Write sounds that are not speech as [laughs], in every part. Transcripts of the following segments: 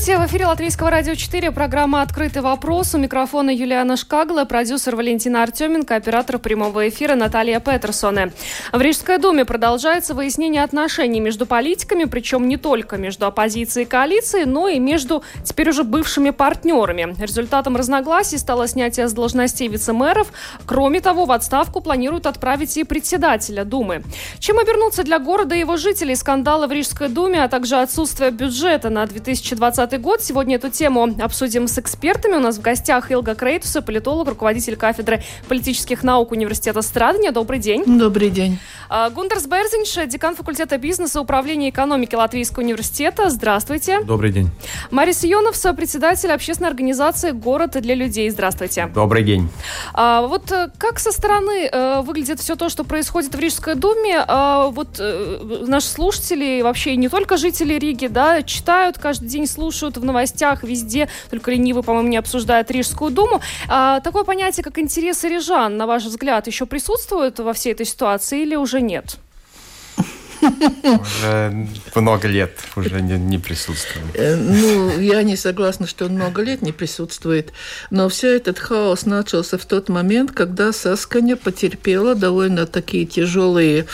Здравствуйте, в эфире Латвийского радио 4, программа «Открытый вопрос». У микрофона Юлиана Шкагла, продюсер Валентина Артеменко, оператор прямого эфира Наталья Петерсоне. В Рижской думе продолжается выяснение отношений между политиками, причем не только между оппозицией и коалицией, но и между теперь уже бывшими партнерами. Результатом разногласий стало снятие с должностей вице-мэров. Кроме того, в отставку планируют отправить и председателя Думы. Чем обернуться для города и его жителей скандалы в Рижской думе, а также отсутствие бюджета на 2000 2020 год. Сегодня эту тему обсудим с экспертами. У нас в гостях Илга Крейтуса, политолог, руководитель кафедры политических наук Университета Страдания. Добрый день. Добрый день. А, Гундерс Берзинш, декан факультета бизнеса и управления экономики Латвийского университета. Здравствуйте. Добрый день. Марис Ионовс, председатель общественной организации «Город для людей». Здравствуйте. Добрый день. А, вот э, как со стороны э, выглядит все то, что происходит в Рижской думе? А, вот э, наши слушатели, вообще не только жители Риги, да, читают каждый день день слушают в новостях везде, только ленивый, по-моему, не обсуждает Рижскую думу. А, такое понятие, как интересы рижан, на ваш взгляд, еще присутствует во всей этой ситуации или уже нет? Уже много лет уже не, не присутствует. Э, ну, я не согласна, что он много лет не присутствует, но все этот хаос начался в тот момент, когда Сасканя потерпела довольно такие тяжелые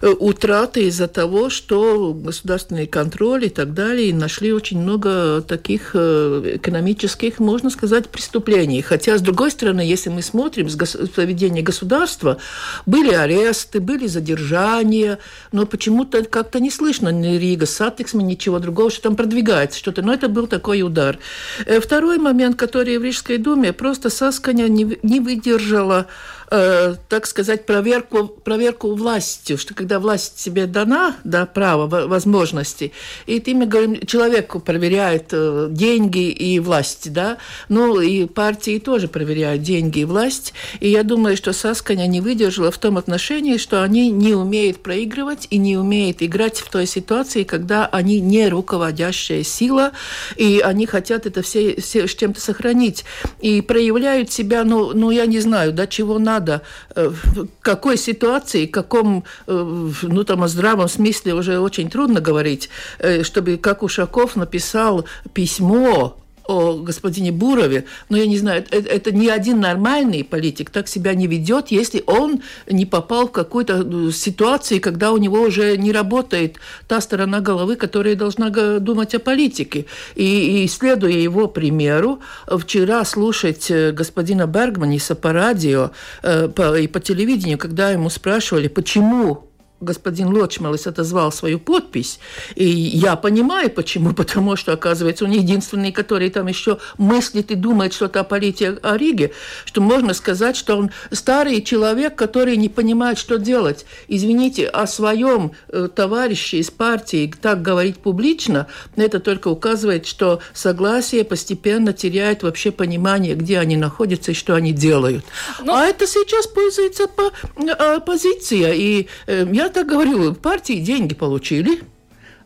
э, утраты из-за того, что государственный контроль и так далее, и нашли очень много таких э, экономических, можно сказать, преступлений. Хотя, с другой стороны, если мы смотрим с поведения государства, были аресты, были задержания, но почему почему-то как-то не слышно ни Rīgas satiksme, ничего другого, что там продвигается что-то. Но это был такой удар. Э, второй момент, который в Рижской думе, просто Saskaņa не, не выдержала э, так сказать, проверку, проверку властью, что когда власть тебе дана, да, право, возможности, и ты, мы говорим, человеку проверяет э, деньги и власть, да, ну и партии тоже проверяют деньги и власть, и я думаю, что Сасканя не выдержала в том отношении, что они не умеют проигрывать и не умеют играть в той ситуации, когда они не руководящая сила, и они хотят это все, все с чем-то сохранить, и проявляют себя, ну, ну я не знаю, да, чего надо, надо, э, в какой ситуации, в каком, э, ну там о здравом смысле уже очень трудно говорить, э, чтобы, как Ушаков написал письмо о господине Бурове, но я не знаю, это, это ни один нормальный политик так себя не ведет, если он не попал в какую-то ну, ситуацию, когда у него уже не работает та сторона головы, которая должна думать о политике. И, и следуя его примеру, вчера слушать э, господина Бергманиса по радио э, по, и по телевидению, когда ему спрашивали, почему господин Лочмалис отозвал свою подпись. И я понимаю, почему. [laughs] Потому что, оказывается, он единственный, который там еще мыслит и думает что-то о политике о Риге, что можно сказать, что он старый человек, который не понимает, что делать. Извините, о своем э, товарище из партии так говорить публично, это только указывает, что согласие постепенно теряет вообще понимание, где они находятся и что они делают. Но... Ну, а это сейчас пользуется по, э, оппозиция. И э, я так говорю, партии деньги получили –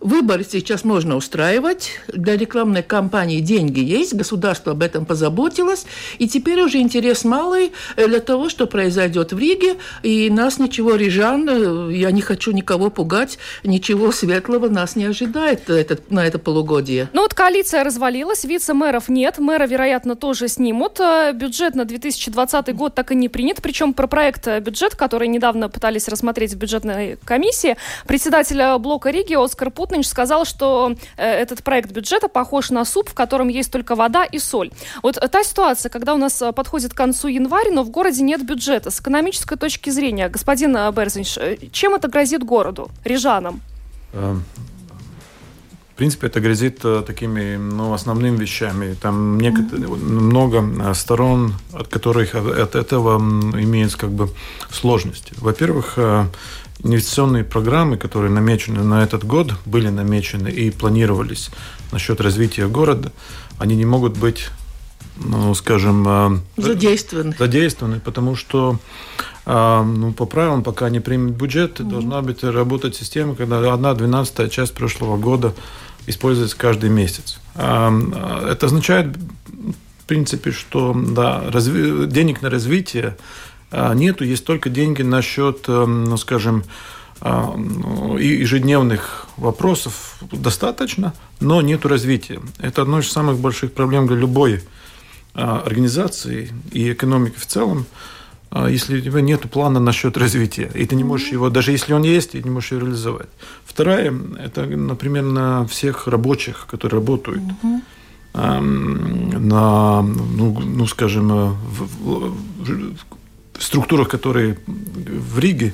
Выборы сейчас можно устраивать. Для рекламной кампании деньги есть, государство об этом позаботилось. И теперь уже интерес малый э, для того, что произойдет в Риге. И нас ничего, рижан, э, я не хочу никого пугать, ничего светлого нас не ожидает это, на это полугодие. Ну вот коалиция развалилась, вице-мэров нет, мэра, вероятно, тоже снимут. Э, бюджет на 2020 год так и не принят. Причем про проект бюджет, который недавно пытались рассмотреть в бюджетной комиссии, председатель блока Риги Оскар Пут Путнич сказал, что э, этот проект бюджета похож на суп, в котором есть только вода и соль. Вот та ситуация, когда у нас э, подходит к концу января, но в городе нет бюджета. С экономической точки зрения, господин э, Берзинш, чем это грозит городу, рижанам? В принципе, это грозит такими ну, основными вещами. Там много сторон, от которых от этого имеется как бы сложности. Во-первых, инвестиционные программы, которые намечены на этот год, были намечены и планировались насчет развития города, они не могут быть ну, скажем, задействованы. задействованы, потому что ну, по правилам, пока не примет бюджет, mm-hmm. должна быть работать система, когда одна двенадцатая часть прошлого года используется каждый месяц. Это означает, в принципе, что да, разви... денег на развитие нету, есть только деньги на счет, ну, скажем, ежедневных вопросов достаточно, но нет развития. Это одна из самых больших проблем для любой организации и экономики в целом. А если у тебя нет плана насчет развития, и ты не можешь его, даже если он есть, ты не можешь его реализовать. Вторая, это, например, на всех рабочих, которые работают угу. на, ну, ну скажем, в, в, в структурах, которые в Риге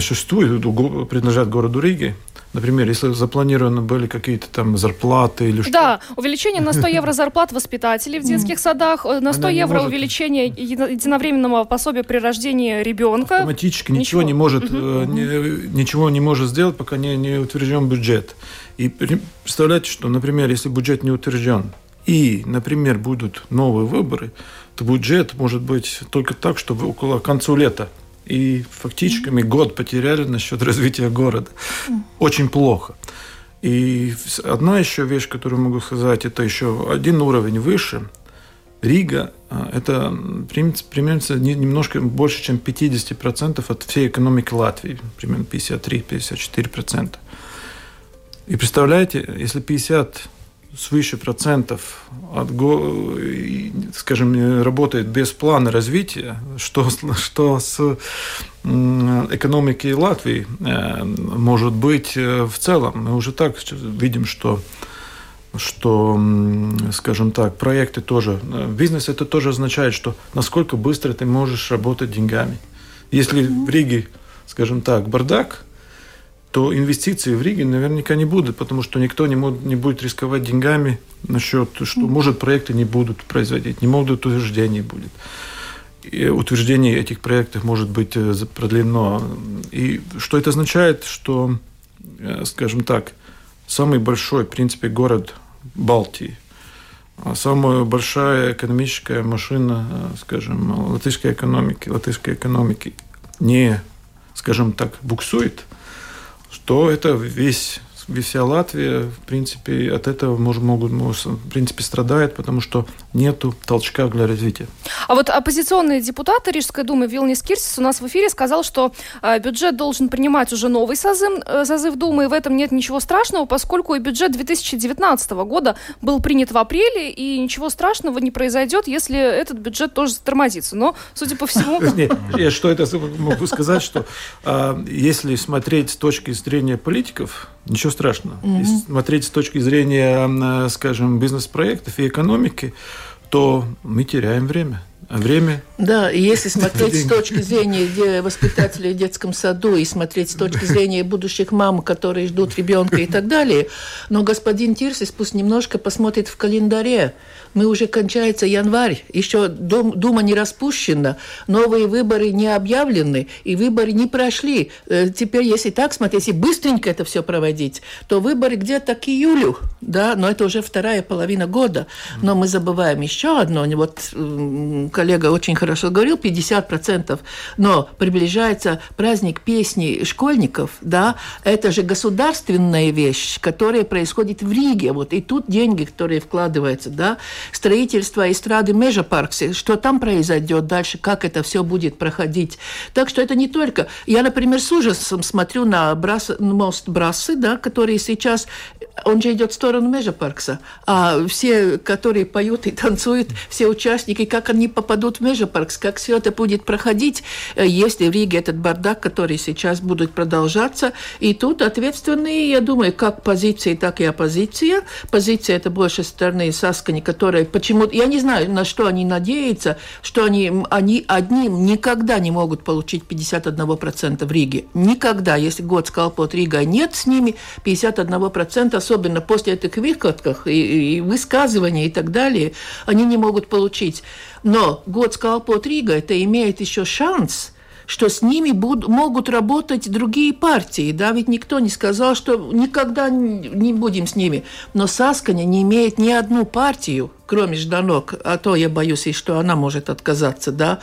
существуют, принадлежат городу Риге, Например, если запланированы были какие-то там зарплаты или что Да, увеличение на 100 [laughs] евро зарплат воспитателей в детских садах, э, на 100 евро увеличение единовременного пособия при рождении ребенка. Автоматически ничего, не может, э, ничего не может сделать, пока не, не утвержден бюджет. И представляете, что, например, если бюджет не утвержден, и, например, будут новые выборы, то бюджет может быть только так, что около конца лета и фактически мы год потеряли насчет развития города. Очень плохо. И одна еще вещь, которую могу сказать, это еще один уровень выше. Рига а, – это примерно немножко больше, чем 50% от всей экономики Латвии, примерно 53-54%. И представляете, если 50 свыше процентов от, скажем, работает без плана развития, что, что с экономикой Латвии э, может быть э, в целом. Мы уже так видим, что что, скажем так, проекты тоже, э, бизнес это тоже означает, что насколько быстро ты можешь работать деньгами. Если в Риге, скажем так, бардак, то инвестиции в Риге наверняка не будут, потому что никто не, может, не будет рисковать деньгами насчет, что, может, проекты не будут производить, не могут утверждений будет. И утверждение этих проектов может быть э, продлено. И что это означает, что, э, скажем так, самый большой, в принципе, город Балтии, а самая большая экономическая машина, э, скажем, латышской экономики, латышской экономики не, скажем так, буксует – то это весь вся Латвия, в принципе, от этого может, могут, в принципе, страдает, потому что нету толчка для развития. А вот оппозиционный депутат Рижской думы Вилнис Кирсис у нас в эфире сказал, что э, бюджет должен принимать уже новый созыв, э, созыв Думы, и в этом нет ничего страшного, поскольку и бюджет 2019 года был принят в апреле, и ничего страшного не произойдет, если этот бюджет тоже затормозится. Но, судя по всему... [laughs] Я что это могу сказать, что а, если смотреть с точки зрения политиков, ничего страшного. Mm-hmm. Если смотреть с точки зрения, скажем, бизнес-проектов и экономики, то мы теряем время. А время? Да, и если смотреть с точки зрения воспитателей в детском саду и смотреть с точки зрения будущих мам, которые ждут ребенка и так далее, но господин Тирсис пусть немножко посмотрит в календаре. Мы уже кончается январь, еще Дума не распущена, новые выборы не объявлены, и выборы не прошли. Э, теперь, если так смотреть, если быстренько это все проводить, то выборы где-то к июлю, да, но это уже вторая половина года. Но мы забываем еще одно, вот коллега очень хорошо говорил, 50%, но приближается праздник песни школьников, да, это же государственная вещь, которая происходит в Риге, вот, и тут деньги, которые вкладываются, да, строительство эстрады Межа Парксе, что там произойдет дальше, как это все будет проходить. Так что это не только... Я, например, с ужасом смотрю на Брас... мост Брасы, да, который сейчас он же идет в сторону Межа Паркса. А все, которые поют и танцуют, все участники, как они попадут в Межа Паркс, как все это будет проходить, э, если в Риге этот бардак, который сейчас будет продолжаться. И тут ответственные, я думаю, как позиции, так и оппозиция. Позиция это больше стороны Саскани, которая почему-то, я не знаю, на что они надеются, что они, они одним никогда не могут получить 51% в Риге. Никогда. Если год сказал под Ригой нет с ними, 51% особенно после этих выкладках и, и высказываний и так далее, они не могут получить. Но год Скалпот Рига это имеет еще шанс что с ними буд- могут работать другие партии. Да, ведь никто не сказал, что никогда не будем с ними. Но Сасканя не имеет ни одну партию, кроме Жданок, а то я боюсь, и что она может отказаться, да,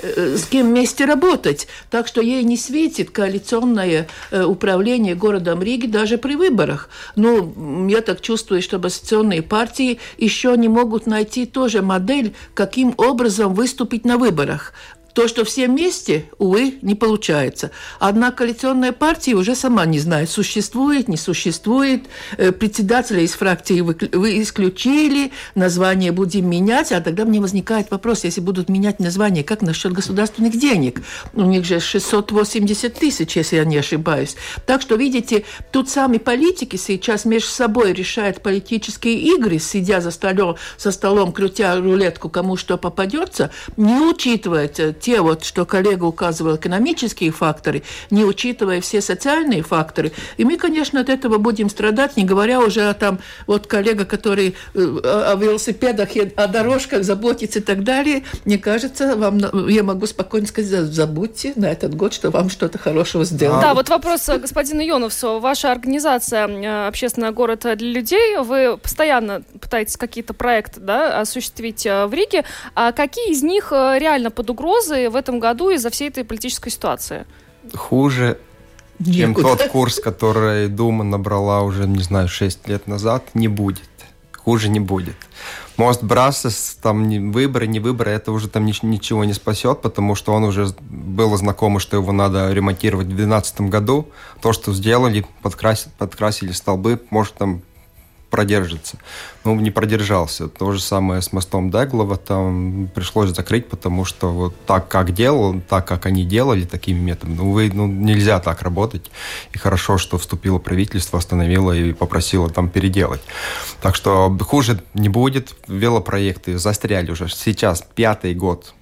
э, с кем вместе работать. Так что ей не светит коалиционное э, управление городом Риги даже при выборах. Ну, я так чувствую, что оппозиционные партии еще не могут найти тоже модель, каким образом выступить на выборах. То, что все вместе, увы, не получается. Одна коалиционная партия уже сама не знает, существует, не существует. Э, председателя из фракции вы, вы исключили, название будем менять, а тогда мне возникает вопрос, если будут менять название, как насчет государственных денег? У них же 680 тысяч, если я не ошибаюсь. Так что, видите, тут сами политики сейчас между собой решают политические игры, сидя за столом, со столом, крутя рулетку, кому что попадется, не учитывая те вот, что коллега указывал, экономические факторы, не учитывая все социальные факторы. И мы, конечно, от этого будем страдать, не говоря уже о там, вот коллега, который э, о велосипедах и о дорожках заботится и так далее. Мне кажется, вам, я могу спокойно сказать, забудьте на этот год, что вам что-то хорошего сделано. Да, вот вопрос э, господину Йоновсу. Ваша организация э, «Общественный город для людей», вы постоянно пытаетесь какие-то проекты да, осуществить в Риге. А какие из них реально под угрозой в этом году из-за всей этой политической ситуации? Хуже, чем тот курс, который Дума набрала уже, не знаю, 6 лет назад, не будет. Хуже не будет. Мост Брассес, там не выборы, не выборы, это уже там ничего не спасет, потому что он уже было знакомо, что его надо ремонтировать в 2012 году. То, что сделали, подкрасили, подкрасили столбы, может там продержится. Ну, не продержался. То же самое с мостом Деглова, там пришлось закрыть, потому что вот так, как делал, так, как они делали такими методами, ну, вы, ну, нельзя так работать. И хорошо, что вступило правительство, остановило и попросило там переделать. Так что хуже не будет. Велопроекты застряли уже. Сейчас пятый год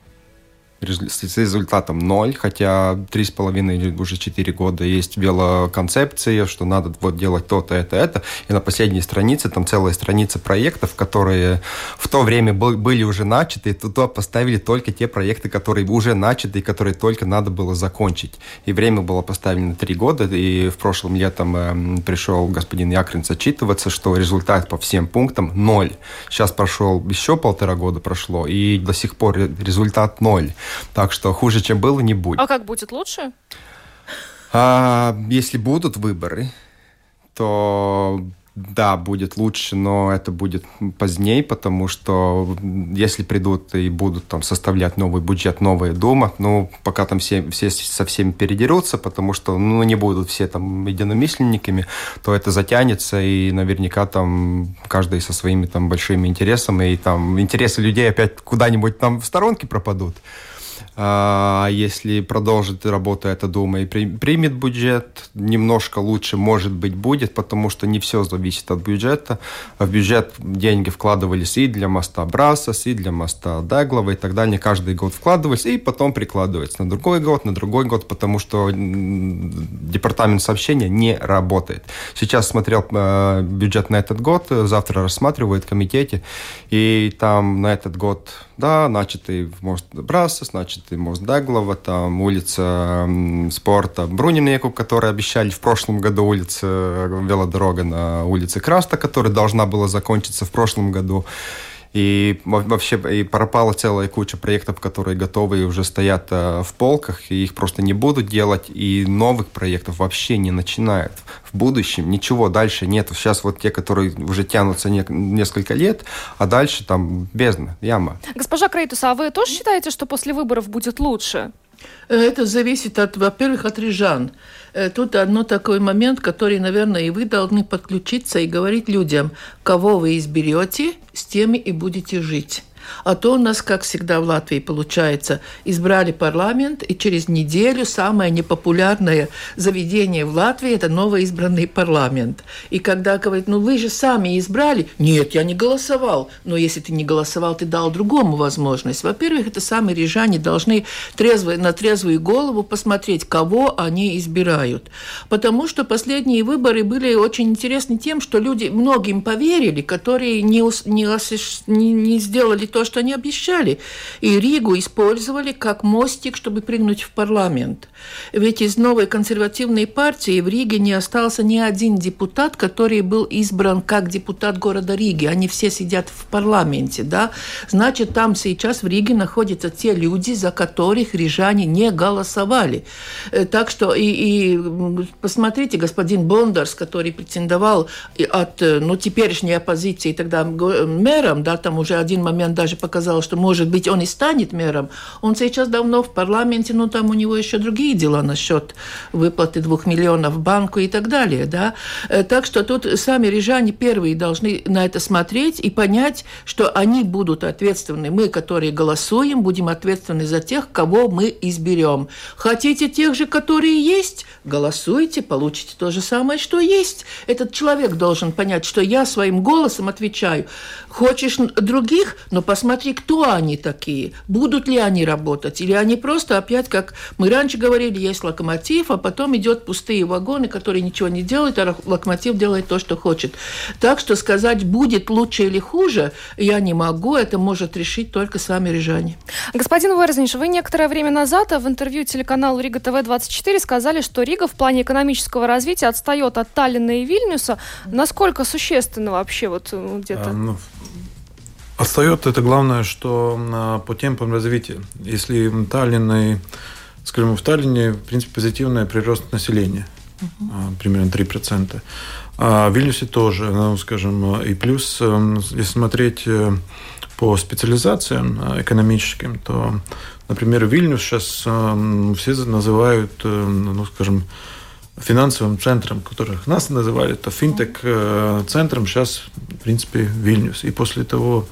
с результатом ноль, хотя три с половиной или уже четыре года есть велоконцепция, что надо вот делать то-то, это, это. И на последней странице там целая страница проектов, которые в то время были уже начаты, и туда поставили только те проекты, которые уже начаты, и которые только надо было закончить. И время было поставлено три года, и в прошлом летом э, пришел господин Якринц отчитываться, что результат по всем пунктам ноль. Сейчас прошел еще полтора года прошло, и до сих пор результат ноль. Так что хуже, чем было, не будет. А как будет лучше? А, если будут выборы, то да, будет лучше, но это будет позднее, потому что если придут и будут там составлять новый бюджет, новая дума, ну, пока там все, все со всеми передерутся, потому что, ну, не будут все там единомысленниками, то это затянется, и наверняка там каждый со своими там большими интересами, и там интересы людей опять куда-нибудь там в сторонке пропадут. А если продолжит работу эта Дума и примет бюджет, немножко лучше, может быть, будет, потому что не все зависит от бюджета. В бюджет деньги вкладывались и для моста Брасос, и для моста Деглова и так далее. Каждый год вкладывались, и потом прикладывается на другой год, на другой год, потому что департамент сообщения не работает. Сейчас смотрел э, бюджет на этот год, завтра рассматривают в комитете, и там на этот год, да, начатый мост Брасос, начатый и мост Даглова, там улица спорта Брунинеку, которую обещали в прошлом году, улица велодорога на улице Краста, которая должна была закончиться в прошлом году. И вообще и пропала целая куча проектов, которые готовы и уже стоят э, в полках, и их просто не будут делать, и новых проектов вообще не начинают. В будущем ничего дальше нет. Сейчас вот те, которые уже тянутся не, несколько лет, а дальше там бездна, яма. Госпожа Крейтус, а вы тоже считаете, что после выборов будет лучше? Это зависит, от, во-первых, от рижан. Э, тут одно такой момент, который, наверное, и вы должны подключиться и говорить людям, кого вы изберете, с теми и будете жить. А то у нас, как всегда в Латвии получается, избрали парламент, и через неделю самое непопулярное заведение в Латвии – это новоизбранный парламент. И когда говорят, ну вы же сами избрали, нет, я не голосовал. Но если ты не голосовал, ты дал другому возможность. Во-первых, это сами рижане должны трезво, на трезвую голову посмотреть, кого они избирают. Потому что последние выборы были очень интересны тем, что люди многим поверили, которые не, не, не сделали то, что они обещали. И Ригу использовали как мостик, чтобы прыгнуть в парламент. Ведь из новой консервативной партии в Риге не остался ни один депутат, который был избран как депутат города Риги. Они все сидят в парламенте, да. Значит, там сейчас в Риге находятся те люди, за которых рижане не голосовали. Э, так что и, и посмотрите, господин Бондарс, который претендовал от э, ну, теперешней оппозиции тогда мэром, да, там уже один момент даже показал, что, может быть, он и станет мэром, он сейчас давно в парламенте, но там у него еще другие дела насчет выплаты двух миллионов банку и так далее, да. Э, так что тут сами рижане первые должны на это смотреть и понять, что они будут ответственны. Мы, которые голосуем, будем ответственны за тех, кого мы изберем. Хотите тех же, которые есть, голосуйте, получите то же самое, что есть. Этот человек должен понять, что я своим голосом отвечаю. Хочешь других, но посмотри, кто они такие. Будут ли они работать? Или они просто опять, как мы раньше говорили, есть локомотив, а потом идет пустые вагоны, которые ничего не делают, а локомотив делает то, что хочет. Так что сказать, будет лучше или хуже, я не могу. Это может решить только сами рижане. Господин Верзнич, вы некоторое время назад в интервью телеканалу Рига ТВ-24 сказали, что Рига в плане экономического развития отстает от Таллина и Вильнюса. Насколько существенно вообще вот э, где-то? А, ну, отстает это главное, что а, по темпам развития. Если Таллин и, скажем, в Таллине, в принципе, позитивный прирост населения, uh-huh. примерно 3%. А в Вильнюсе тоже, ну, скажем, и плюс, э, если смотреть э, по специализациям экономическим, то, например, Вильнюс сейчас все называют, ну, скажем, финансовым центром, которых нас называли, это финтек-центром, сейчас, в принципе, Вильнюс. И после того,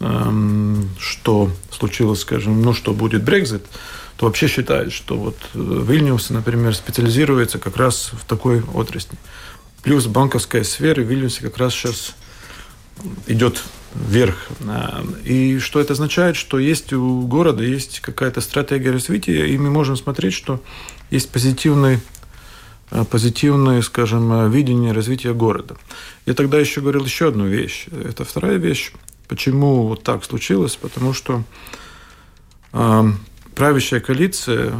эм, что случилось, скажем, ну, что будет Брекзит, то вообще считают, что вот э, Вильнюс, например, специализируется как раз в такой отрасли. Плюс банковская сфера в Вильнюсе как раз сейчас идет вверх. Э, и что это означает? Что есть у города есть какая-то стратегия развития, и мы можем смотреть, что есть позитивный Э, позитивное, скажем, э, видение развития города. Я тогда еще говорил еще одну вещь. Это вторая вещь. Почему вот так случилось? Потому что э, правящая коалиция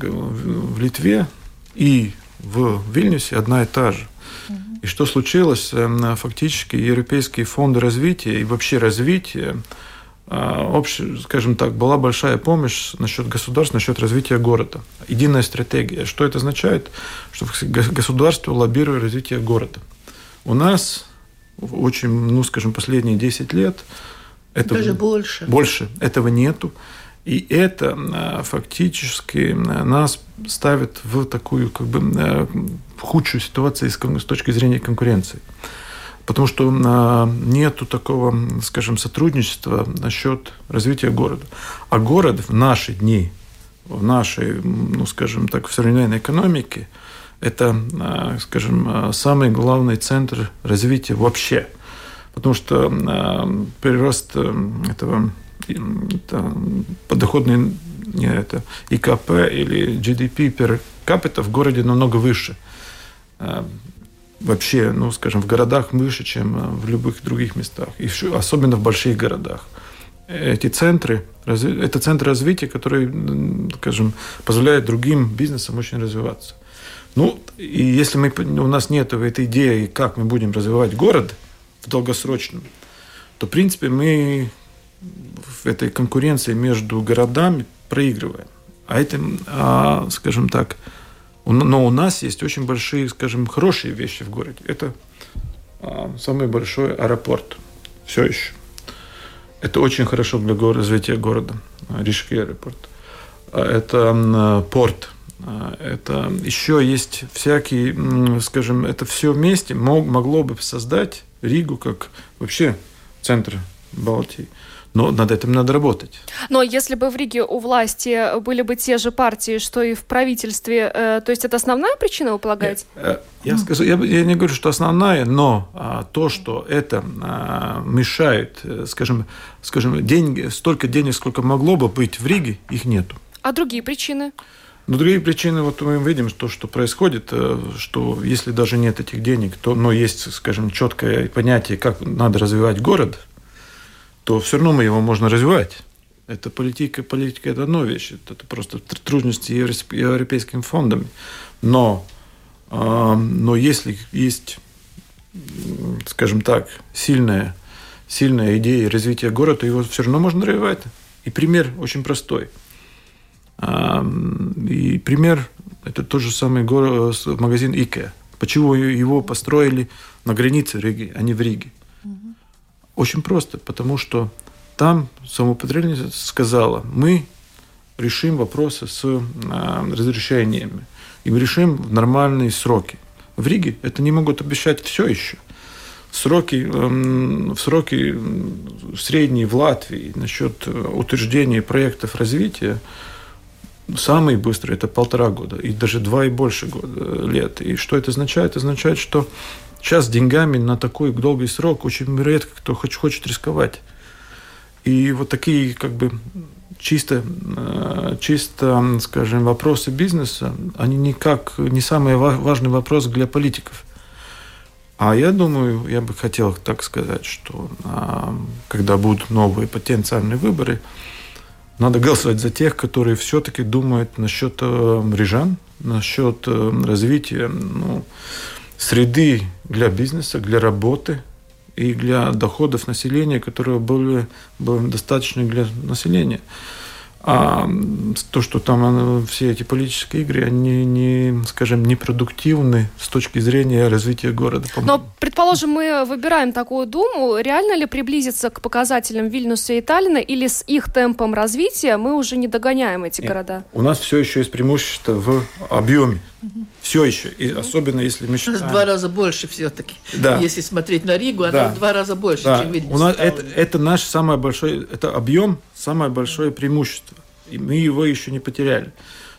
в Литве и в Вильнюсе одна и та же. И что случилось? Э, фактически европейские фонды развития и вообще развитие а, общая, скажем так, была большая помощь насчет государства, насчет развития города. Единая стратегия. Что это означает? Что государство лоббирует развитие города. У нас очень, ну, скажем, последние 10 лет этого, Даже больше. Больше. Этого нету. И это а, фактически а, нас ставит в такую как бы худшую ситуацию с точки зрения конкуренции потому что а, нету такого, скажем, сотрудничества насчет развития города. А город в наши дни, в нашей, ну, скажем так, в современной экономике, это, а, скажем, а, самый главный центр развития вообще. Потому что прирост э, этого это подоходный не это, ИКП или GDP per capita в городе намного выше вообще, ну, скажем, в городах выше, чем э, в любых других местах, и особенно в больших городах. Эти центры, это центры развития, которые, скажем, позволяют другим бизнесам очень развиваться. Ну, и если мы, у нас нет этой идеи, как мы будем развивать город в долгосрочном, то, в принципе, мы в этой конкуренции между городами проигрываем. А это, а, скажем так, но у нас есть очень большие, скажем, хорошие вещи в городе. Это а, самый большой аэропорт. Все еще. Это очень хорошо для развития города. Рижский аэропорт. А, это порт. А, это еще есть всякие, скажем, это все вместе могло бы создать Ригу как вообще центр Балтии. Но над этим надо работать. Но если бы в Риге у власти были бы те же партии, что и в правительстве, э, то есть это основная причина, вы полагаете? Я, э, я, скажу, я, я не говорю, что основная, но а, то, что это а, мешает, э, скажем, скажем, деньги, столько денег, сколько могло бы быть в Риге, их нету. А другие причины? Но другие причины, вот мы видим, то, что происходит, э, что если даже нет этих денег, то, но есть, скажем, четкое понятие, как надо развивать город – то все равно мы его можно развивать. Это политика, политика это одна вещь, это просто трудности европейским фондами. Но, но если есть, скажем так, сильная, сильная идея развития города, то его все равно можно развивать. И пример очень простой. И пример – это тот же самый город, магазин IKEA. Почему его построили на границе Риги, а не в Риге? Очень просто, потому что там самоуправление сказала, мы решим вопросы с э, разрешениями, и мы решим в нормальные сроки. В Риге это не могут обещать все еще. Сроки, э, сроки средние в Латвии насчет утверждения проектов развития самый быстрый это полтора года, и даже два и больше года, лет. И что это означает? Это означает, что Сейчас деньгами на такой долгий срок очень редко кто хочет рисковать. И вот такие как бы чисто, э, чисто, скажем, вопросы бизнеса, они никак не самый важный вопрос для политиков. А я думаю, я бы хотел так сказать, что а, когда будут новые потенциальные выборы, надо голосовать за тех, которые все-таки думают насчет э, рижан, насчет э, развития ну, среды для бизнеса, для работы и для доходов населения, которые были, были достаточны для населения. А то, что там все эти политические игры, они не, скажем, непродуктивны с точки зрения развития города. Но, предположим, мы выбираем такую думу, реально ли приблизиться к показателям Вильнюса и Таллина, или с их темпом развития мы уже не догоняем эти Нет. города? У нас все еще есть преимущество в объеме. Угу. Все еще. И особенно если мы считаем... В два раза больше все-таки. Да. Если смотреть на Ригу, она да. в два раза больше, да. чем Вильнюс. У нас это, это наш самое большое, это объем, самое большое преимущество. И мы его еще не потеряли.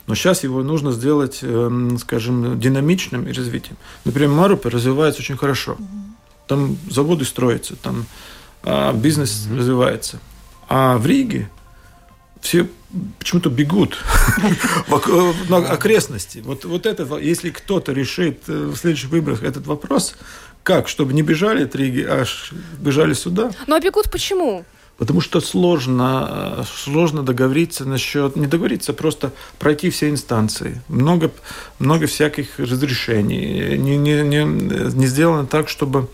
Но сейчас его нужно сделать, эм, скажем, динамичным и развитием. Например, Марупе развивается очень хорошо. Там заводы строятся, там а, бизнес mm-hmm. развивается. А в Риге все почему-то бегут [laughs] на окрестности. Вот, вот это, если кто-то решит э, в следующих выборах этот вопрос, как, чтобы не бежали от Риги, а бежали сюда. Ну а бегут почему? Потому что сложно, э, сложно договориться насчет, не договориться, а просто пройти все инстанции. Много, много всяких разрешений. Не, не, не, не сделано так, чтобы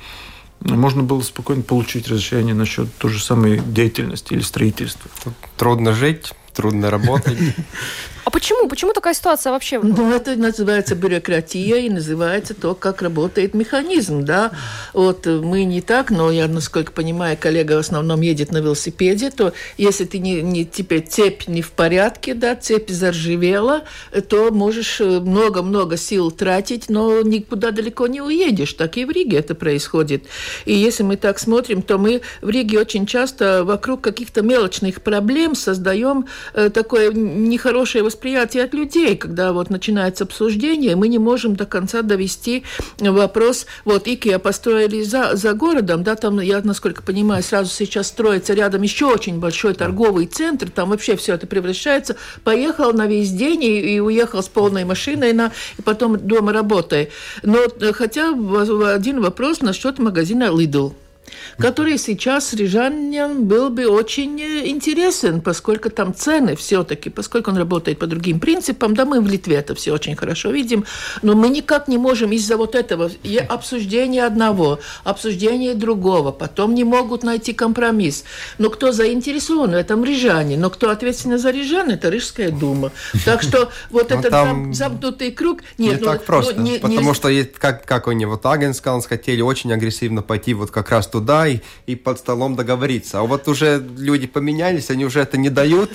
можно было спокойно получить разрешение насчет той же самой деятельности или строительства. Трудно жить, трудно работать. [laughs] А почему? Почему такая ситуация вообще? Ну, это называется бюрократия и называется то, как работает механизм, да. Вот мы не так, но я, насколько понимаю, коллега в основном едет на велосипеде, то если ты не, не теперь цепь не в порядке, да, цепь заржавела, то можешь э, много-много сил тратить, но никуда далеко не уедешь. Так и в Риге это происходит. И если мы так смотрим, то мы в Риге очень часто вокруг каких-то мелочных проблем создаем э, такое нехорошее восприятие от людей, когда вот начинается обсуждение, мы не можем до конца довести вопрос, вот Икеа построили за, за городом, да, там, я, насколько понимаю, сразу сейчас строится рядом еще очень большой торговый центр, там вообще все это превращается, поехал на весь день и, и уехал с полной машиной, на, и потом дома работай. Но э, хотя один вопрос насчет магазина Lidl который сейчас рижанам был бы очень э, интересен, поскольку там цены все-таки, поскольку он работает по другим принципам, да, мы в Литве это все очень хорошо видим, но мы никак не можем из-за вот этого обсуждения одного, обсуждения другого, потом не могут найти компромисс. Но кто заинтересован в этом рижане, но кто ответственен за рижан, это Рижская дума. Так что [laughs] вот ну, этот замкнутый круг... Нет, не ну, так просто, ну, потому что, как, как они вот Агенскалнс хотели очень агрессивно пойти вот как раз туда и, и под столом договориться. А вот уже люди поменялись, они уже это не дают.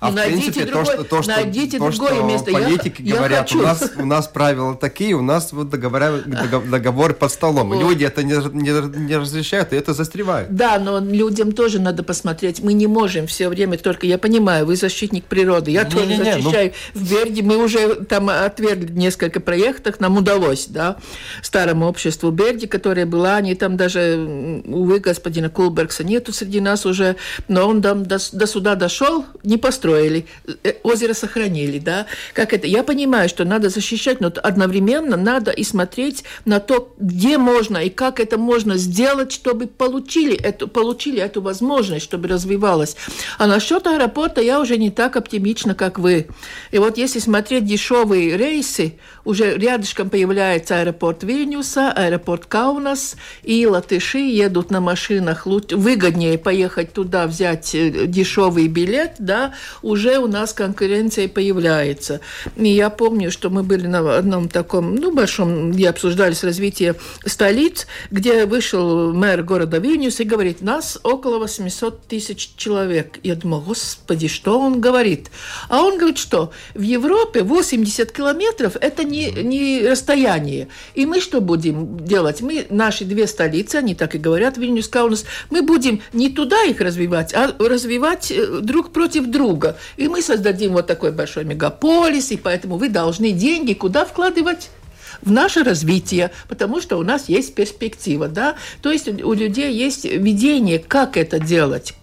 А в принципе, другой, то, что, то, что, найдите то, что место. политики я, говорят, я у, нас, у нас правила такие, у нас вот договор, договор под столом. Вот. Люди это не, не, не разрешают, и это застревает. Да, но людям тоже надо посмотреть. Мы не можем все время только... Я понимаю, вы защитник природы, я не, тоже не, не, защищаю. Ну... В Берди мы уже там отвергли несколько проектов, нам удалось, да, старому обществу Берди, которое было, они там даже, увы, господина Кулбергса нету среди нас уже, но он там до, до суда дошел, не поступил построили, э, озеро сохранили, да, как это, я понимаю, что надо защищать, но одновременно надо и смотреть на то, где можно и как это можно сделать, чтобы получили эту, получили эту возможность, чтобы развивалось. А насчет аэропорта я уже не так оптимична, как вы. И вот если смотреть дешевые рейсы, уже рядышком появляется аэропорт Вильнюса, аэропорт Каунас, и латыши едут на машинах, выгоднее поехать туда, взять э, дешевый билет, да, уже у нас конкуренция появляется. И я помню, что мы были на одном таком, ну, большом, где обсуждались развитие столиц, где вышел мэр города Вильнюс и говорит, нас около 800 тысяч человек. Я думаю, господи, что он говорит? А он говорит, что в Европе 80 километров – это не, не расстояние. И мы что будем делать? Мы, наши две столицы, они так и говорят, Вильнюс, Каунас, мы будем не туда их развивать, а развивать э, друг против друга. И мы создадим вот такой большой мегаполис, и поэтому вы должны деньги куда вкладывать? В наше развитие, потому что у нас есть перспектива, да, то есть у людей есть видение, как это делать,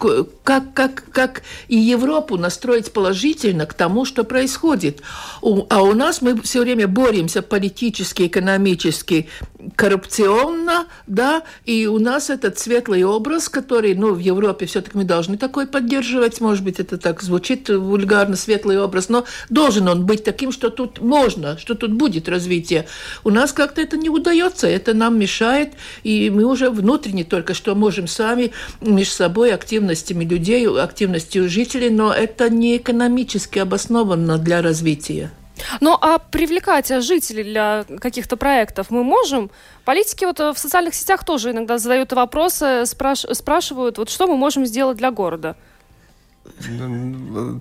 как, как, как и Европу настроить положительно к тому, что происходит. А у нас мы все время боремся политически, экономически, коррупционно, да, и у нас этот светлый образ, который, ну, в Европе все-таки мы должны такой поддерживать, может быть, это так звучит вульгарно, светлый образ, но должен он быть таким, что тут можно, что тут будет развитие. У нас как-то это не удается, это нам мешает, и мы уже внутренне только что можем сами между собой активностями людей, активностью жителей, но это не экономически обоснованно для развития. Ну а привлекать жителей для каких-то проектов мы можем? Политики вот в социальных сетях тоже иногда задают вопросы, спраш спрашивают, вот что мы можем сделать для города?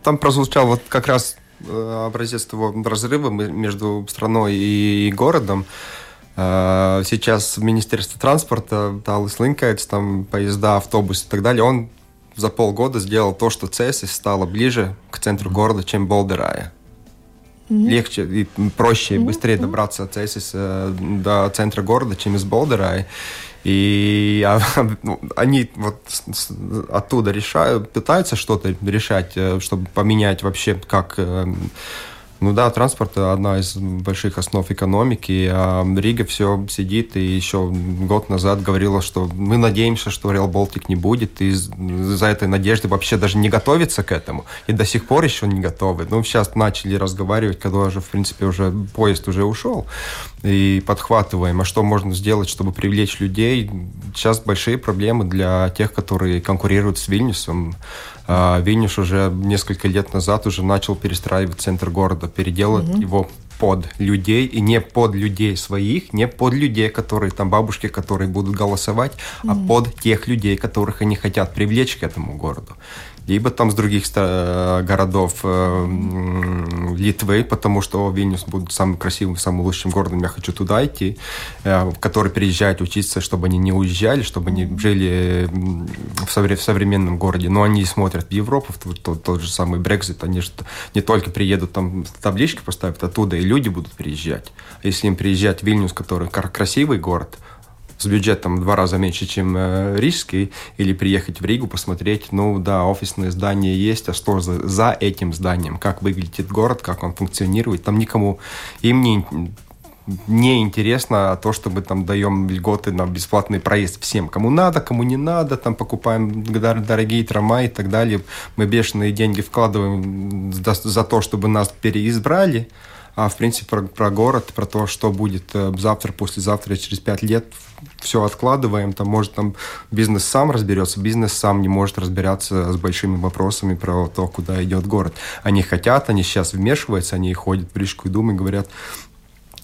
Там прозвучал вот как раз Э, образец того разрыва между страной и городом. Э, сейчас Министерство транспорта дал слинкается, там поезда, автобусы и так далее. Он за полгода сделал то, что Цесис стало ближе к центру города, чем Болдерая. Mm-hmm. Легче и проще и быстрее mm-hmm. добраться от Цесис э, до центра города, чем из Болдерая. И а, ну, они вот оттуда решают, пытаются что-то решать, э, чтобы поменять вообще, как эм, ну да, транспорт одна из больших основ экономики, а Рига все сидит и еще год назад говорила, что мы надеемся, что Real Baltic не будет, и из-за этой надежды вообще даже не готовится к этому, и до сих пор еще не готовы. Ну, сейчас начали разговаривать, когда уже, в принципе, уже поезд уже ушел, и подхватываем, а что можно сделать, чтобы привлечь людей. Сейчас большие проблемы для тех, которые конкурируют с Вильнюсом. А, Вильнюс уже несколько лет назад уже начал перестраивать центр города, переделать угу. его под людей, и не под людей своих, не под людей, которые там бабушки, которые будут голосовать, mm. а под тех людей, которых они хотят привлечь к этому городу либо там с других городов э, Литвы, потому что Вильнюс будет самым красивым, самым лучшим городом, я хочу туда идти, э, которые приезжают учиться, чтобы они не уезжали, чтобы они жили в, современном городе, но они смотрят в Европу, в тот, тот же самый Брекзит, они же не только приедут там таблички поставят оттуда, и люди будут приезжать. А если им приезжать в Вильнюс, который красивый город, с бюджетом в два раза меньше, чем э, рижский, или приехать в Ригу, посмотреть, ну да, офисное здание есть, а что за, за этим зданием, как выглядит город, как он функционирует, там никому, им не не интересно то, что мы там даем льготы на бесплатный проезд всем. Кому надо, кому не надо, там покупаем дорогие трамваи и так далее. Мы бешеные деньги вкладываем за, за то, чтобы нас переизбрали. А в принципе про, про город, про то, что будет э, завтра, послезавтра, через пять лет, все откладываем, там, может, там бизнес сам разберется, бизнес сам не может разбираться с большими вопросами про то, куда идет город. Они хотят, они сейчас вмешиваются, они ходят в Рижскую думу и говорят,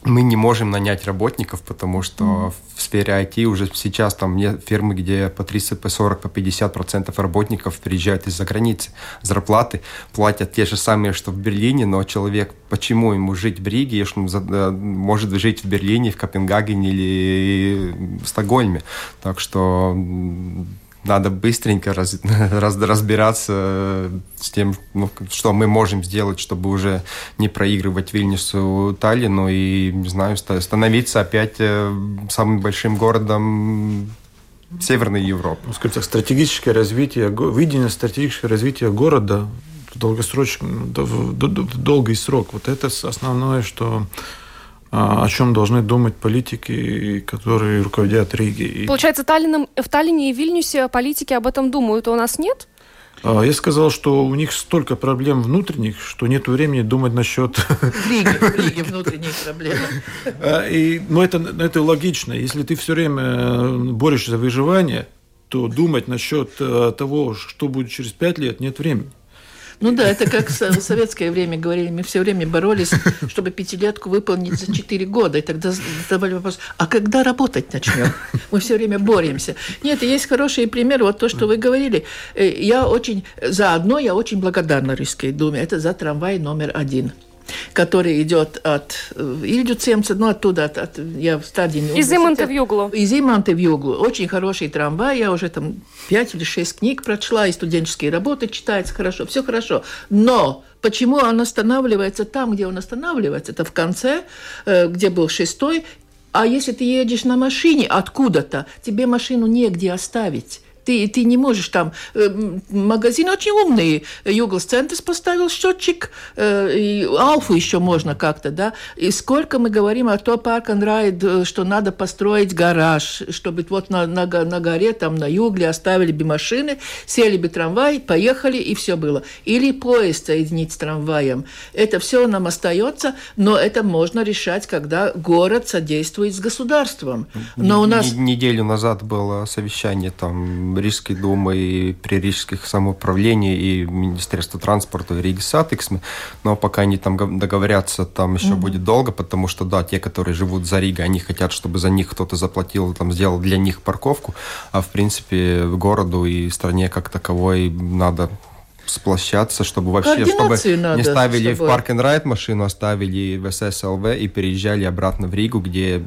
мы не можем нанять работников, потому что в сфере IT уже сейчас там нет фирмы, где по 30, по 40, по 50 процентов работников приезжают из-за границы. Зарплаты платят те же самые, что в Берлине, но человек, почему ему жить в Риге, если он э, может жить в Берлине, в Копенгагене или в Стокгольме. Так что надо быстренько раз, [laughs] раз, разбираться с тем, ну, что мы можем сделать, чтобы уже не проигрывать Вильнюсу Таллину и, не знаю, становиться опять э, самым большим городом Северной Европы. Ну, скажем так, стратегическое развитие, видение стратегического развития города в долгосрочном, в долгий срок. Вот это основное, что о чем должны думать политики, которые руководят Риги. Получается, Таллином, в Таллине и Вильнюсе политики об этом думают, а у нас нет? А, я сказал, что у них столько проблем внутренних, что нет времени думать насчет... В Риге, в Риге [laughs] внутренние проблемы. А, и, ну, это, это логично. Если ты все время э, борешься за выживание, то думать насчет э, того, что будет через пять лет, нет времени. Ну да, это как в советское время говорили, мы все время боролись, [laughs] чтобы пятилетку выполнить за четыре года. И тогда задавали вопрос, а когда работать начнем? Мы все время боремся. Нет, есть хороший пример, вот то, что вы говорили. Э, я очень, заодно я очень благодарна Рижской думе. Это за трамвай номер один который идет от э, Ильдюцемца, ну, оттуда, от, от, я в стадии... Из Иманта в Юглу. Из Иманта в Юглу. Очень хороший трамвай, я уже там пять или шесть книг прочла, и студенческие работы читается хорошо, все хорошо. Но почему он останавливается там, где он останавливается? Это в конце, э, где был шестой, а если ты едешь на машине откуда-то, тебе машину негде оставить. Ты, ты не можешь там... Э, магазин очень умный. Югл Центрс поставил счетчик, э, и Алфу еще можно как-то, да. И сколько мы говорим о Park and Ride, что надо построить гараж, чтобы вот на, на, на горе, там на югле оставили бы машины, сели бы трамвай, поехали, и все было. Или поезд соединить с трамваем. Это все нам остается, но это можно решать, когда город содействует с государством. Но у нас... Неделю назад было совещание там Рижской думы, и при Рижских самоуправлении, и Министерство транспорта, и Rīgas satiksme, но пока они там договорятся, там еще угу. будет долго, потому что, да, те, которые живут за Ригой, они хотят, чтобы за них кто-то заплатил, там, сделал для них парковку, а, в принципе, городу и стране как таковой надо сплощаться, чтобы вообще, чтобы не ставили в парк and райд машину, оставили в ССЛВ и переезжали обратно в Ригу, где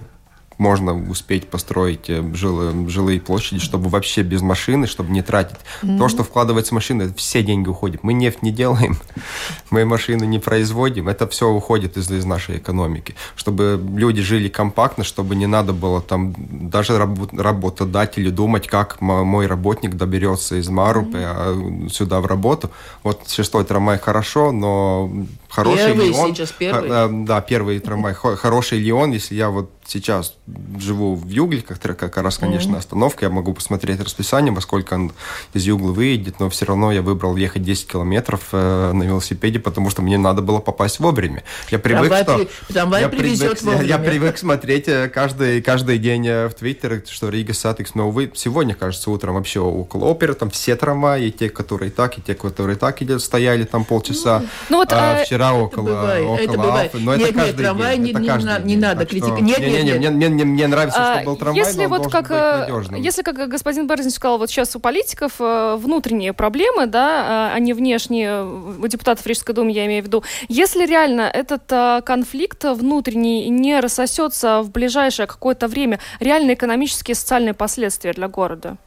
можно успеть построить э, жилые, жилые площади, чтобы вообще без машины, чтобы не тратить. Mm-hmm. То, что вкладывается в машины, все деньги уходят. Мы нефть не делаем, [laughs] мы машины не производим, это все уходит из, из нашей экономики. Чтобы люди жили компактно, чтобы не надо было там даже работодателю думать, как мой работник доберется из Марупы mm-hmm. сюда в работу. Вот шестой трамвай хорошо, но хороший первый ли он? сейчас первый. Э, да, первый трамвай. Хороший ли он, если я вот сейчас живу в Югле, как, как раз, конечно, mm-hmm. остановка, я могу посмотреть расписание, во сколько он из Югла выедет, но все равно я выбрал ехать 10 километров э, на велосипеде, потому что мне надо было попасть вовремя. Я привык, трамвай, что... При... Трамвай я привык, вовремя. Я, я привык смотреть э, каждый, каждый день э, в Твиттере, что Рига Сатекс, но, увы, сегодня, кажется, утром вообще около оперы, там все трамваи, и те, которые так, и те, которые так идет, стояли там полчаса. Ну, вот, а, э, вчера около, бывает, около это бывает. Но нет, это каждый нет, трамвай день. не, это не, каждый не, день. не надо критиковать. Нет, нет, нет, нет, нет. Мне, мне, мне нравится, а, что был трамвай, если но вот он как, быть э, надежным. Если, как господин Берзин сказал, вот сейчас у политиков э, внутренние проблемы, да, а не внешние, у депутатов Рижской думы, я имею в виду. Если реально этот э, конфликт внутренний не рассосется в ближайшее какое-то время, реально экономические и социальные последствия для города?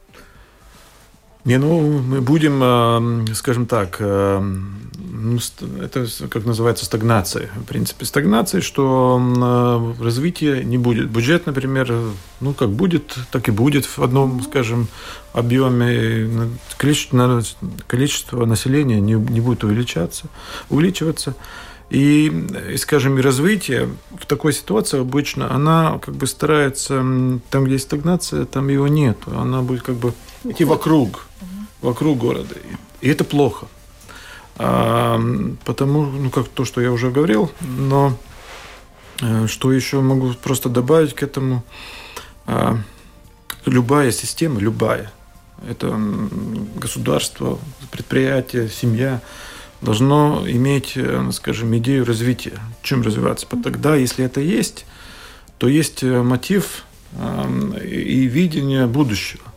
Не, ну, мы будем, скажем так, ну, это как называется стагнация. В принципе, стагнация, что развития не будет. Бюджет, например, ну, как будет, так и будет в одном, скажем, объеме. Количество, количество населения не, не будет увеличаться, увеличиваться. И, скажем, и развитие в такой ситуации обычно, она как бы старается, там, где есть стагнация, там его нет. Она будет как бы идти вокруг вокруг города. И это плохо. А, потому, ну, как то, что я уже говорил, но э, что еще могу просто добавить к этому? А, любая система, любая, это государство, предприятие, семья, должно иметь, э, скажем, идею развития, чем развиваться. Тогда, если это есть, то есть э, мотив и видение будущего.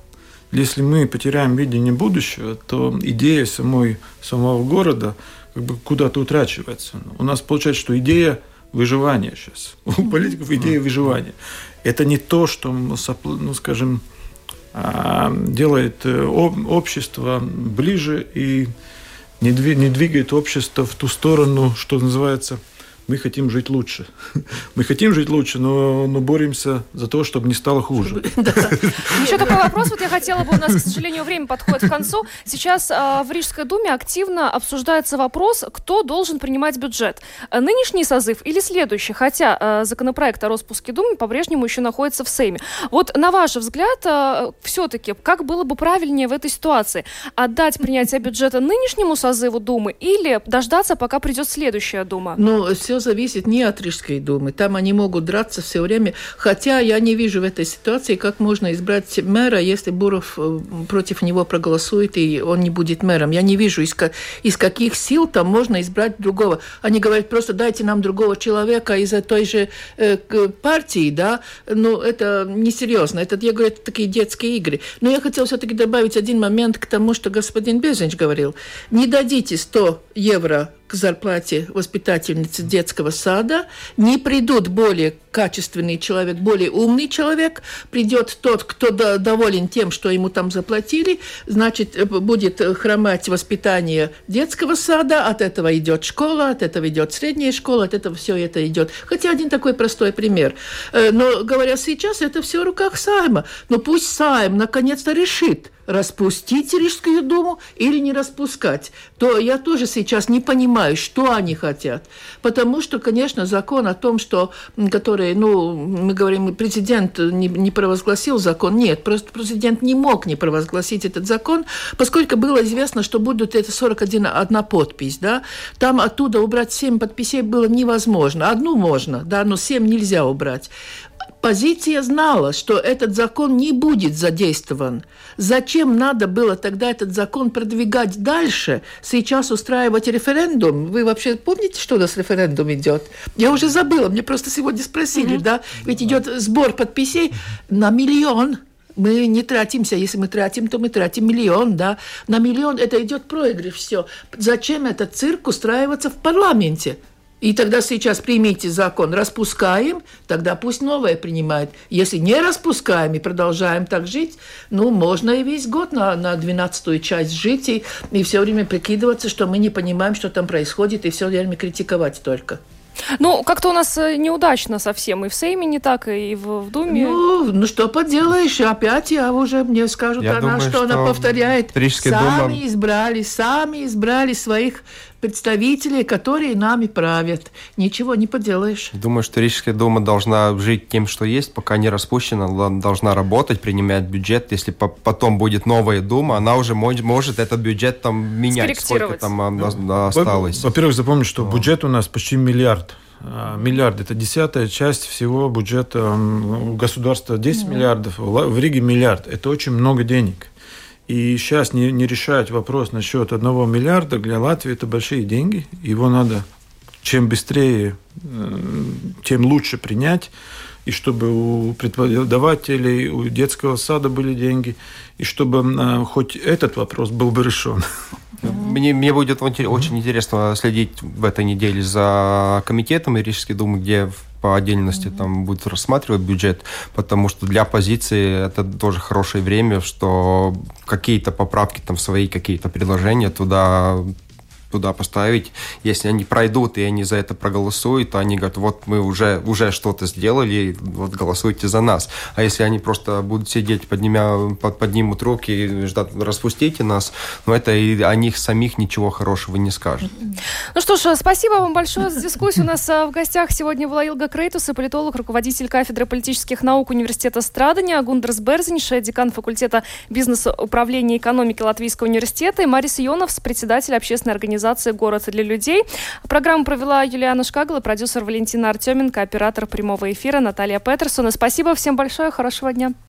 Если мы потеряем видение будущего, то идея самой, самого города как бы куда-то утрачивается. У нас получается, что идея выживания сейчас. [laughs] У политиков идея выживания. Это не то, что, ну, скажем, а, делает э, общество ближе и не двигает общество в ту сторону, что называется, мы хотим жить лучше. [laughs] Мы хотим жить лучше, но, но боремся за то, чтобы не стало хуже. [laughs] Еще такой вопрос, вот я хотела бы, у нас, к сожалению, время подходит к концу. Сейчас а, в Рижской думе активно обсуждается вопрос, кто должен принимать бюджет. Нынешний созыв или следующий? Хотя а, законопроект о распуске думы по-прежнему еще находится в Сейме. Вот на ваш взгляд, а, все-таки, как было бы правильнее в этой ситуации? Отдать принятие бюджета нынешнему созыву Думы или дождаться, пока придет следующая Дума? Ну, все зависит не от Рижской Думы. Там они могут драться все время. Хотя я не вижу в этой ситуации, как можно избрать мэра, если Буров э, против него проголосует, и он не будет мэром. Я не вижу, из, из каких сил там можно избрать другого. Они говорят, просто дайте нам другого человека из той же э, партии, да, но это несерьезно. Это, я говорю, это такие детские игры. Но я хотела все-таки добавить один момент к тому, что господин Безинч говорил. Не дадите 100 евро к зарплате воспитательницы детского сада, не придут более качественный человек, более умный человек, придет тот, кто доволен тем, что ему там заплатили, значит, э, будет хромать воспитание детского сада, от этого идет школа, от этого идет средняя школа, от этого все это идет. Хотя один такой простой пример. Э, но, говоря сейчас, это все в руках Сайма. Но пусть Сайм наконец-то решит, распустить Рижскую думу или не распускать, то я тоже сейчас не понимаю, что они хотят. Потому что, конечно, закон о том, что, который, ну, мы говорим, президент не, не провозгласил закон. Нет, просто президент не мог не провозгласить этот закон, поскольку было известно, что будут это 41 одна подпись, да. Там оттуда убрать 7 подписей было невозможно. Одну можно, да, но 7 нельзя убрать оппозиция знала, что этот закон не будет задействован. Зачем надо было тогда этот закон продвигать дальше, сейчас устраивать референдум? Вы вообще помните, что у нас референдум идет? Я уже забыла, мне просто сегодня спросили, mm-hmm. да? Ведь идет сбор подписей на миллион мы не тратимся. Если мы тратим, то мы тратим миллион, да. На миллион это идет проигрыш, все. Зачем этот цирк устраиваться в парламенте? И тогда сейчас примите закон, распускаем, тогда пусть новое принимает. Если не распускаем и продолжаем так жить, ну, можно и весь год на, на 12 часть жить и, и все время прикидываться, что мы не понимаем, что там происходит, и все время критиковать только. Ну, как-то у нас э, неудачно совсем. И в Сейме не так, и в, в Думе. Ну, ну что поделаешь, опять я уже мне скажут, я она, думаю, что, что она повторяет. Сами Дума... избрали, сами избрали своих представителей, которые нами правят. Ничего не поделаешь. Думаю, что Рижская дума должна жить тем, что есть, пока не распущена, должна работать, принимать бюджет. Если потом будет новая дума, она уже может этот бюджет там менять, сколько там осталось. Во-первых, запомни, что бюджет у нас почти миллиард а, миллиард. Это десятая часть всего бюджета государства. 10 mm миллиардов, в Риге миллиард. Это очень много денег. И сейчас не, не решать вопрос насчет одного миллиарда для Латвии это большие деньги. Его надо чем быстрее, э, тем лучше принять. И чтобы у преподавателей, у детского сада были деньги, и чтобы э, хоть этот вопрос был бы решен. Мне, мне будет очень интересно следить в этой неделе за комитетом Рижской думы, где по отдельности там будет рассматривать бюджет, потому что для оппозиции это тоже хорошее время, что какие-то поправки там свои какие-то предложения туда туда поставить. Если они пройдут и они за это проголосуют, то они говорят, вот мы уже, уже что-то сделали, вот голосуйте за нас. А если они просто будут сидеть, поднимя, под, поднимут руки и ждать, распустите нас, ну это и о них самих ничего хорошего не скажет. Ну что ж, спасибо вам большое за дискуссию. У нас а, в гостях сегодня была Илга Крейтус, политолог, руководитель кафедры политических наук Университета Страдания, Гундерс Берзинш, декан факультета бизнеса управления экономики Латвийского университета, и Марис Ионовс, председатель общественной организации организации «Город для людей». Программу провела Юлиана Шкагла, продюсер Валентина Артеменко, оператор прямого эфира Наталья Петерсона. Спасибо всем большое, хорошего дня.